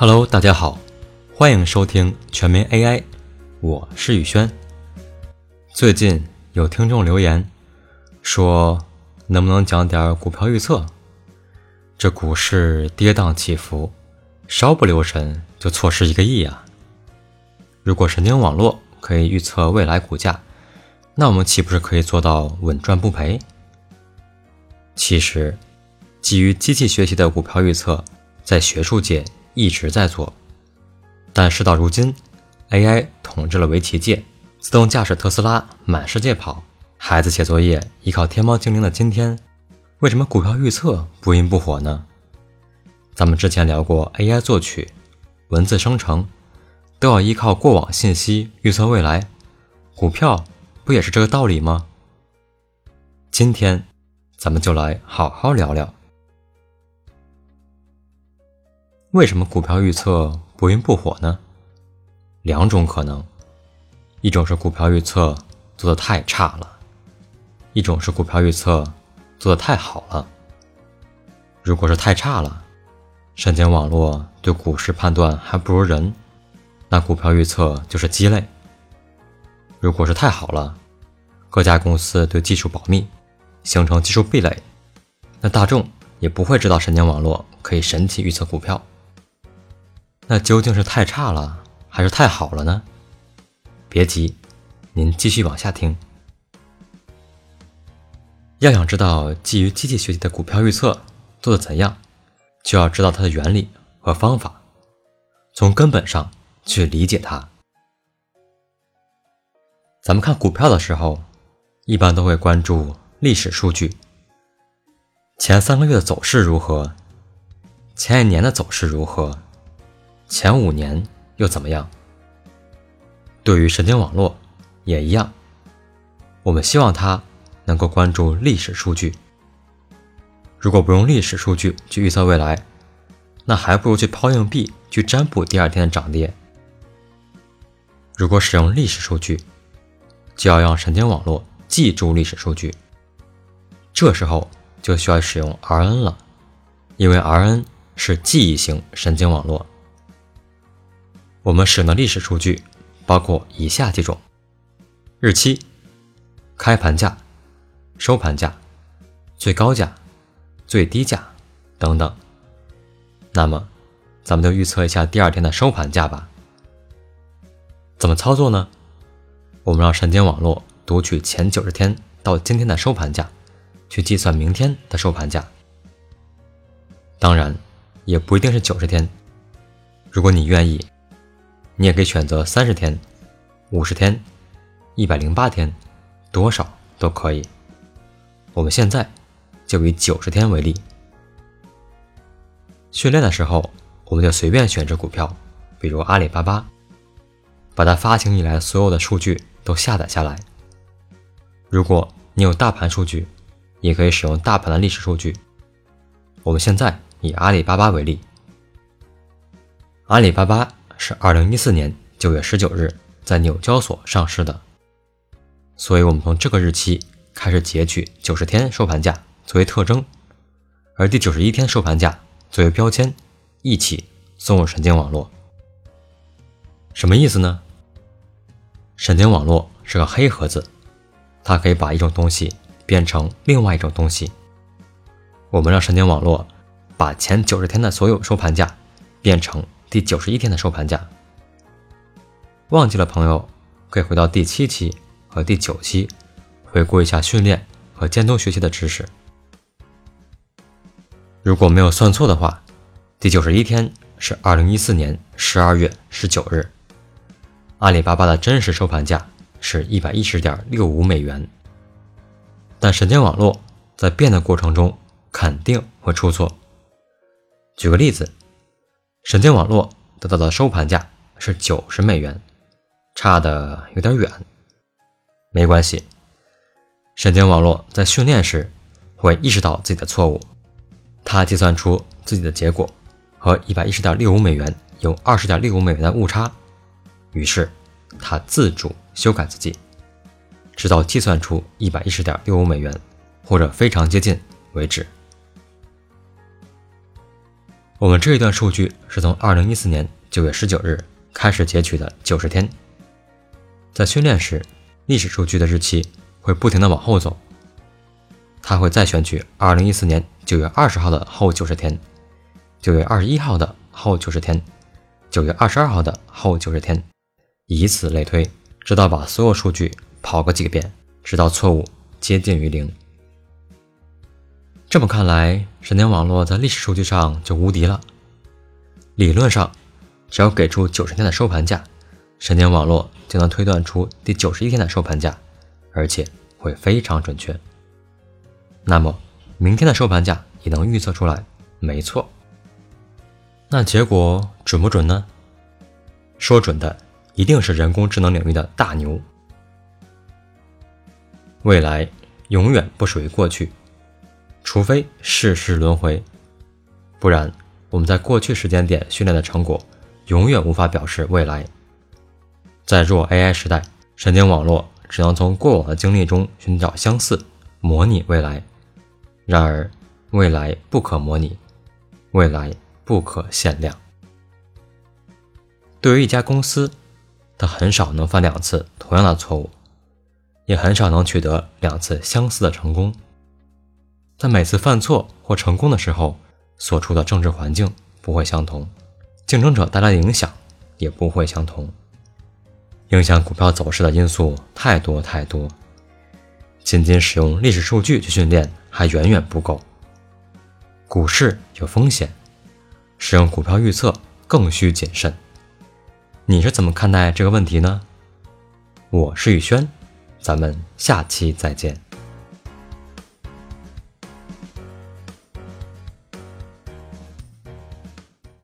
Hello，大家好，欢迎收听全民 AI，我是宇轩。最近有听众留言说，能不能讲点股票预测？这股市跌宕起伏，稍不留神就错失一个亿啊！如果神经网络可以预测未来股价，那我们岂不是可以做到稳赚不赔？其实，基于机器学习的股票预测，在学术界。一直在做，但事到如今，AI 统治了围棋界，自动驾驶特斯拉满世界跑，孩子写作业依靠天猫精灵的今天，为什么股票预测不温不火呢？咱们之前聊过，AI 作曲、文字生成，都要依靠过往信息预测未来，股票不也是这个道理吗？今天，咱们就来好好聊聊。为什么股票预测不温不火呢？两种可能，一种是股票预测做的太差了，一种是股票预测做的太好了。如果是太差了，神经网络对股市判断还不如人，那股票预测就是鸡肋。如果是太好了，各家公司对技术保密，形成技术壁垒，那大众也不会知道神经网络可以神奇预测股票。那究竟是太差了，还是太好了呢？别急，您继续往下听。要想知道基于机器学习的股票预测做的怎样，就要知道它的原理和方法，从根本上去理解它。咱们看股票的时候，一般都会关注历史数据，前三个月的走势如何，前一年的走势如何。前五年又怎么样？对于神经网络也一样，我们希望它能够关注历史数据。如果不用历史数据去预测未来，那还不如去抛硬币去占卜第二天的涨跌。如果使用历史数据，就要让神经网络记住历史数据。这时候就需要使用 RN 了，因为 RN 是记忆型神经网络。我们使用的历史数据包括以下几种：日期、开盘价、收盘价、最高价、最低价等等。那么，咱们就预测一下第二天的收盘价吧。怎么操作呢？我们让神经网络读取前九十天到今天的收盘价，去计算明天的收盘价。当然，也不一定是九十天。如果你愿意。你也可以选择三十天、五十天、一百零八天，多少都可以。我们现在就以九十天为例。训练的时候，我们就随便选只股票，比如阿里巴巴，把它发行以来所有的数据都下载下来。如果你有大盘数据，也可以使用大盘的历史数据。我们现在以阿里巴巴为例，阿里巴巴。是二零一四年九月十九日在纽交所上市的，所以我们从这个日期开始截取九十天收盘价作为特征，而第九十一天收盘价作为标签，一起送入神经网络。什么意思呢？神经网络是个黑盒子，它可以把一种东西变成另外一种东西。我们让神经网络把前九十天的所有收盘价变成。第九十一天的收盘价，忘记了朋友可以回到第七期和第九期，回顾一下训练和监督学习的知识。如果没有算错的话，第九十一天是二零一四年十二月十九日，阿里巴巴的真实收盘价是一百一十点六五美元。但神经网络在变的过程中肯定会出错。举个例子。神经网络得到的收盘价是九十美元，差的有点远。没关系，神经网络在训练时会意识到自己的错误，它计算出自己的结果和一百一十点六五美元有二十点六五美元的误差，于是它自主修改自己，直到计算出一百一十点六五美元或者非常接近为止。我们这一段数据是从二零一四年九月十九日开始截取的九十天。在训练时，历史数据的日期会不停的往后走，它会再选取二零一四年九月二十号的后九十天，九月二十一号的后九十天，九月二十二号的后九十天，以此类推，直到把所有数据跑个几个遍，直到错误接近于零。这么看来，神经网络在历史数据上就无敌了。理论上，只要给出九十天的收盘价，神经网络就能推断出第九十一天的收盘价，而且会非常准确。那么，明天的收盘价也能预测出来，没错。那结果准不准呢？说准的一定是人工智能领域的大牛。未来永远不属于过去。除非世事轮回，不然我们在过去时间点训练的成果，永远无法表示未来。在弱 AI 时代，神经网络只能从过往的经历中寻找相似，模拟未来。然而，未来不可模拟，未来不可限量。对于一家公司，它很少能犯两次同样的错误，也很少能取得两次相似的成功。在每次犯错或成功的时候，所处的政治环境不会相同，竞争者带来的影响也不会相同。影响股票走势的因素太多太多，仅仅使用历史数据去训练还远远不够。股市有风险，使用股票预测更需谨慎。你是怎么看待这个问题呢？我是宇轩，咱们下期再见。